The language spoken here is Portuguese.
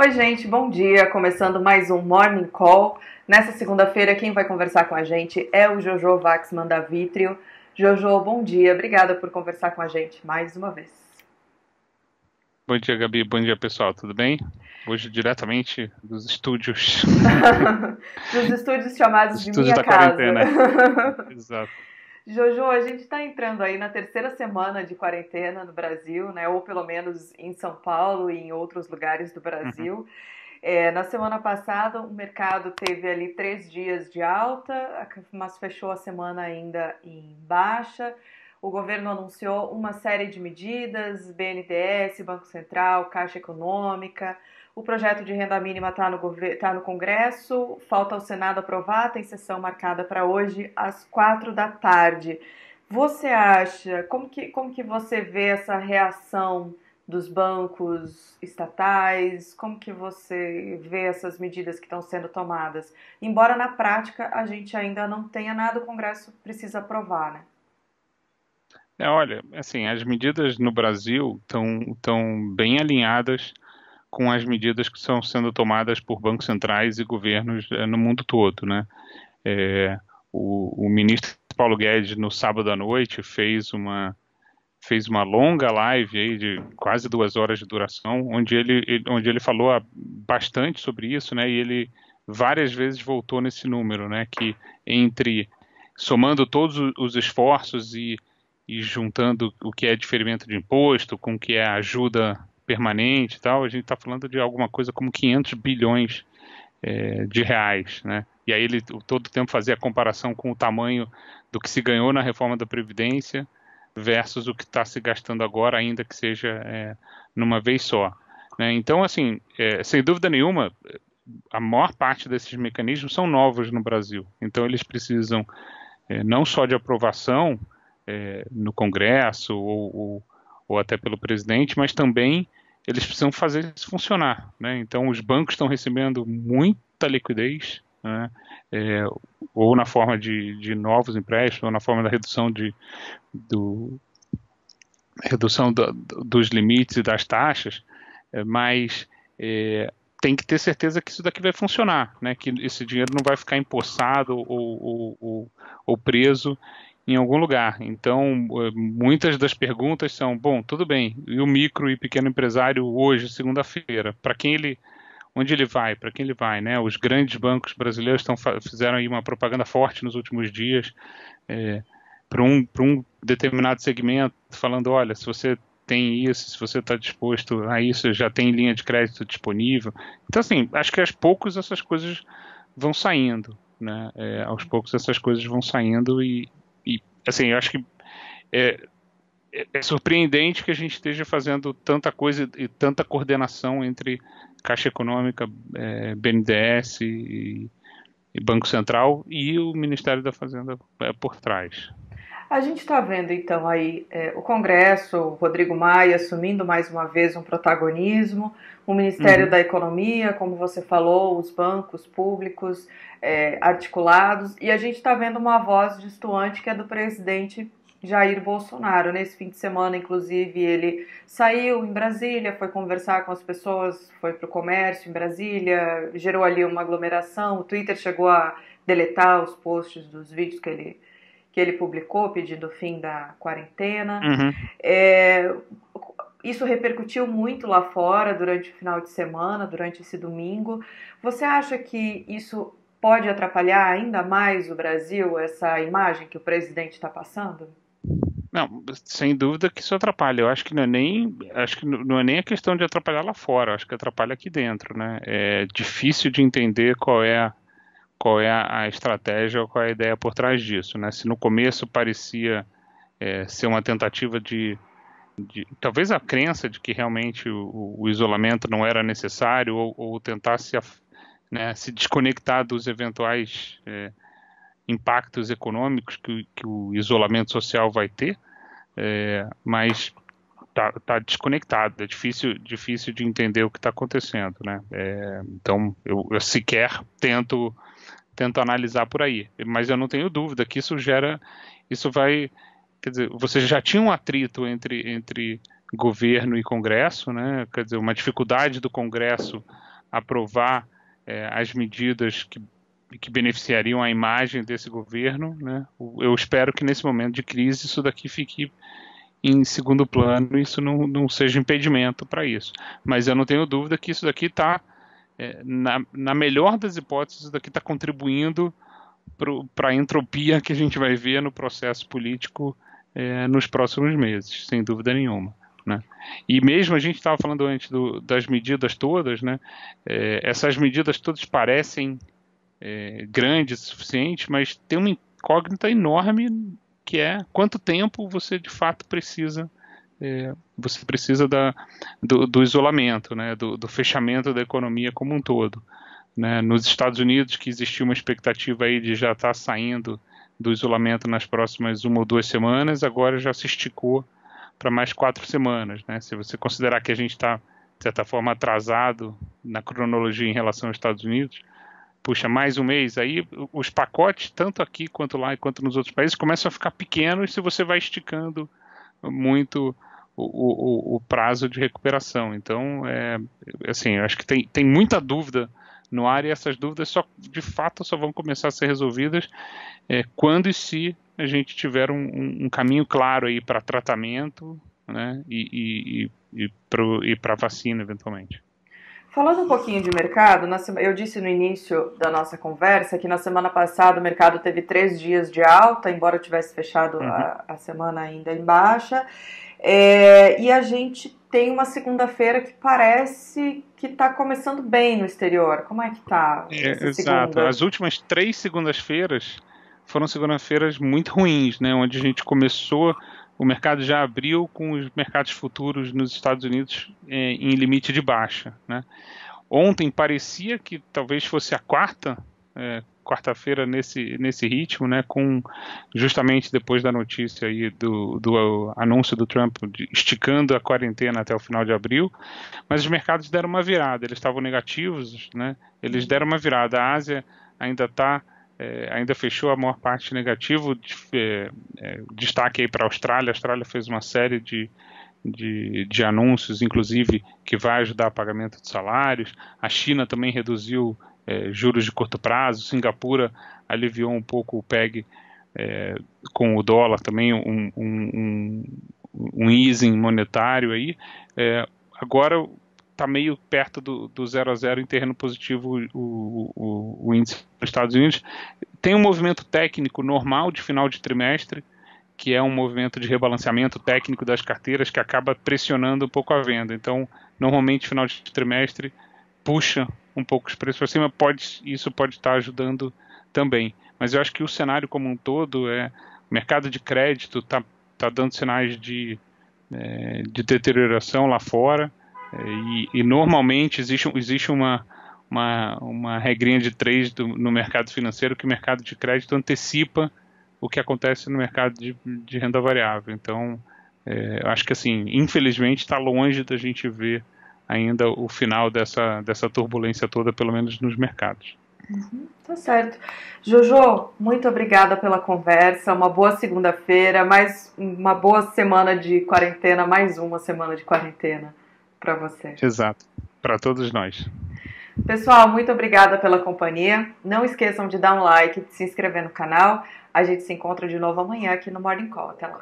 Oi, gente, bom dia. Começando mais um Morning Call. Nessa segunda-feira, quem vai conversar com a gente é o Jojo Waxman da Vitrio. Jojo, bom dia. Obrigada por conversar com a gente mais uma vez. Bom dia, Gabi. Bom dia, pessoal. Tudo bem? Hoje, diretamente dos estúdios. dos estúdios chamados de minha da casa. Exato. Jojo, a gente está entrando aí na terceira semana de quarentena no Brasil, né? Ou pelo menos em São Paulo e em outros lugares do Brasil. Uhum. É, na semana passada, o mercado teve ali três dias de alta, mas fechou a semana ainda em baixa. O governo anunciou uma série de medidas, BNDES, Banco Central, Caixa Econômica. O projeto de renda mínima está no, tá no Congresso, falta o Senado aprovar, tem sessão marcada para hoje às quatro da tarde. Você acha, como que, como que você vê essa reação dos bancos estatais? Como que você vê essas medidas que estão sendo tomadas? Embora na prática a gente ainda não tenha nada, o Congresso precisa aprovar, né? É, olha, assim, as medidas no Brasil estão bem alinhadas com as medidas que estão sendo tomadas por bancos centrais e governos é, no mundo todo, né? É, o, o, ministro Paulo Guedes no sábado à noite fez uma fez uma longa live aí de quase duas horas de duração, onde ele onde ele falou bastante sobre isso, né? E ele várias vezes voltou nesse número, né? Que entre somando todos os esforços e, e juntando o que é diferimento de imposto com o que é ajuda permanente e tal, a gente está falando de alguma coisa como 500 bilhões é, de reais, né? E aí ele todo tempo fazia a comparação com o tamanho do que se ganhou na reforma da Previdência versus o que está se gastando agora, ainda que seja é, numa vez só. Né? Então, assim, é, sem dúvida nenhuma, a maior parte desses mecanismos são novos no Brasil. Então, eles precisam é, não só de aprovação é, no Congresso ou, ou, ou até pelo presidente, mas também eles precisam fazer isso funcionar. Né? Então, os bancos estão recebendo muita liquidez, né? é, ou na forma de, de, novos empréstimos, ou na forma da redução, de, do, redução do, dos limites e das taxas, é, mas é, tem que ter certeza que isso daqui vai funcionar, né? que esse dinheiro não vai ficar empossado ou, ou, ou, ou preso em algum lugar. Então, eh, muitas das perguntas são: bom, tudo bem, e o micro e pequeno empresário hoje, segunda-feira, para quem ele. Onde ele vai? Para quem ele vai? Né? Os grandes bancos brasileiros fizeram aí uma propaganda forte nos últimos dias é, para um, um determinado segmento, falando: olha, se você tem isso, se você está disposto a isso, já tem linha de crédito disponível. Então, assim, acho que aos poucos essas coisas vão saindo. Né? É, aos poucos essas coisas vão saindo e, assim, eu acho que é, é, é, surpreendente que a gente esteja fazendo tanta coisa e tanta coordenação entre Caixa Econômica, é, BNDES e, e, Banco Central e o Ministério da Fazenda é, por trás. A gente está vendo então aí é, o Congresso, o Rodrigo Maia assumindo mais uma vez um protagonismo, o Ministério uhum. da Economia, como você falou, os bancos públicos é, articulados, e a gente está vendo uma voz distoante que é do presidente Jair Bolsonaro. Nesse fim de semana, inclusive, ele saiu em Brasília, foi conversar com as pessoas, foi para o comércio em Brasília, gerou ali uma aglomeração. O Twitter chegou a deletar os posts dos vídeos que ele que ele publicou pedindo o fim da quarentena. Uhum. É, isso repercutiu muito lá fora durante o final de semana, durante esse domingo. Você acha que isso pode atrapalhar ainda mais o Brasil, essa imagem que o presidente está passando? Não, sem dúvida que isso atrapalha. Eu acho que não é nem, acho que não é nem a questão de atrapalhar lá fora. Eu acho que atrapalha aqui dentro, né? É difícil de entender qual é a, qual é a estratégia ou qual é a ideia por trás disso. Né? Se no começo parecia é, ser uma tentativa de, de, talvez a crença de que realmente o, o isolamento não era necessário ou, ou tentar se, né, se desconectar dos eventuais é, impactos econômicos que, que, o isolamento social vai ter, é, mas está tá desconectado, é difícil, difícil de entender o que está acontecendo, né? É, então eu, eu, sequer tento tento analisar por aí. Mas eu não tenho dúvida que isso gera, isso vai, quer dizer, você já tinha um atrito entre, entre governo e Congresso, né? Quer dizer, uma dificuldade do Congresso aprovar é, as medidas que, que beneficiariam a imagem desse governo, né? Eu espero que nesse momento de crise isso daqui fique em segundo plano, isso não, não seja impedimento para isso. Mas eu não tenho dúvida que isso daqui está, é, na, na melhor das hipóteses, isso daqui está contribuindo para a entropia que a gente vai ver no processo político é, nos próximos meses, sem dúvida nenhuma. Né? E mesmo a gente estava falando antes do, das medidas todas, né? É, essas medidas todas parecem é, grandes o suficiente, mas tem uma incógnita enorme que é quanto tempo você de fato precisa é, você precisa da, do, do isolamento, né, do, do, fechamento da economia como um todo. Né? Nos Estados Unidos, que existia uma expectativa aí de já estar tá saindo do isolamento nas próximas uma ou duas semanas, agora já se esticou para mais quatro semanas. Né? Se você considerar que a gente está, de certa forma, atrasado na cronologia em relação aos Estados Unidos, puxa, mais um mês, aí os pacotes, tanto aqui quanto lá quanto nos outros países, começam a ficar pequenos se você vai esticando muito o, o, o prazo de recuperação. Então, é, assim, eu acho que tem, tem muita dúvida no ar e essas dúvidas só de fato só vão começar a ser resolvidas é, quando e se a gente tiver um, um caminho claro aí para tratamento né, e, e, e para vacina eventualmente. Falando um pouquinho de mercado, eu disse no início da nossa conversa que na semana passada o mercado teve três dias de alta, embora tivesse fechado uhum. a, a, semana ainda em baixa. É, e a gente tem uma segunda-feira que parece que está começando bem no exterior. Como é que está? É, exato. As últimas três segundas-feiras foram segundas-feiras muito ruins, né? Onde a gente começou, o mercado já abriu com os mercados futuros nos Estados Unidos é, em limite de baixa, né? Ontem parecia que talvez fosse a quarta é, quarta-feira nesse, nesse ritmo, né, com justamente depois da notícia aí do, do anúncio do Trump esticando a quarentena até o final de abril, mas os mercados deram uma virada, eles estavam negativos, né, eles deram uma virada, a Ásia ainda está é, ainda fechou a maior parte negativo, de, é, é, destaque aí para a Austrália, a Austrália fez uma série de, de, de, anúncios, inclusive que vai ajudar a pagamento de salários. A China também reduziu é, juros de curto prazo. Singapura aliviou um pouco o PEG é, com o dólar também, um, um, um, um easing monetário aí. É, agora está meio perto do, do zero a zero em terreno positivo o, o, o índice dos Estados Unidos. Tem um movimento técnico normal de final de trimestre, que é um movimento de rebalanceamento técnico das carteiras que acaba pressionando um pouco a venda. Então, normalmente, final de trimestre puxa um pouco os preços para cima, pode, isso pode estar ajudando também. Mas eu acho que o cenário como um todo é o mercado de crédito está tá dando sinais de, é, de deterioração lá fora e, e, normalmente existe, existe uma, uma, uma regrinha de três do, no mercado financeiro que o mercado de crédito antecipa o que acontece no mercado de, de renda variável. Então, é, acho que assim, infelizmente está longe da gente ver ainda o final dessa, dessa turbulência toda, pelo menos nos mercados. Uhum, tá certo. Jojo, muito obrigada pela conversa. Uma boa segunda-feira, mais uma boa semana de quarentena, mais uma semana de quarentena para você. Exato, para todos nós. Pessoal, muito obrigada pela companhia. Não esqueçam de dar um like, de se inscrever no canal. A gente se encontra de novo amanhã aqui no Morning Call. Até lá.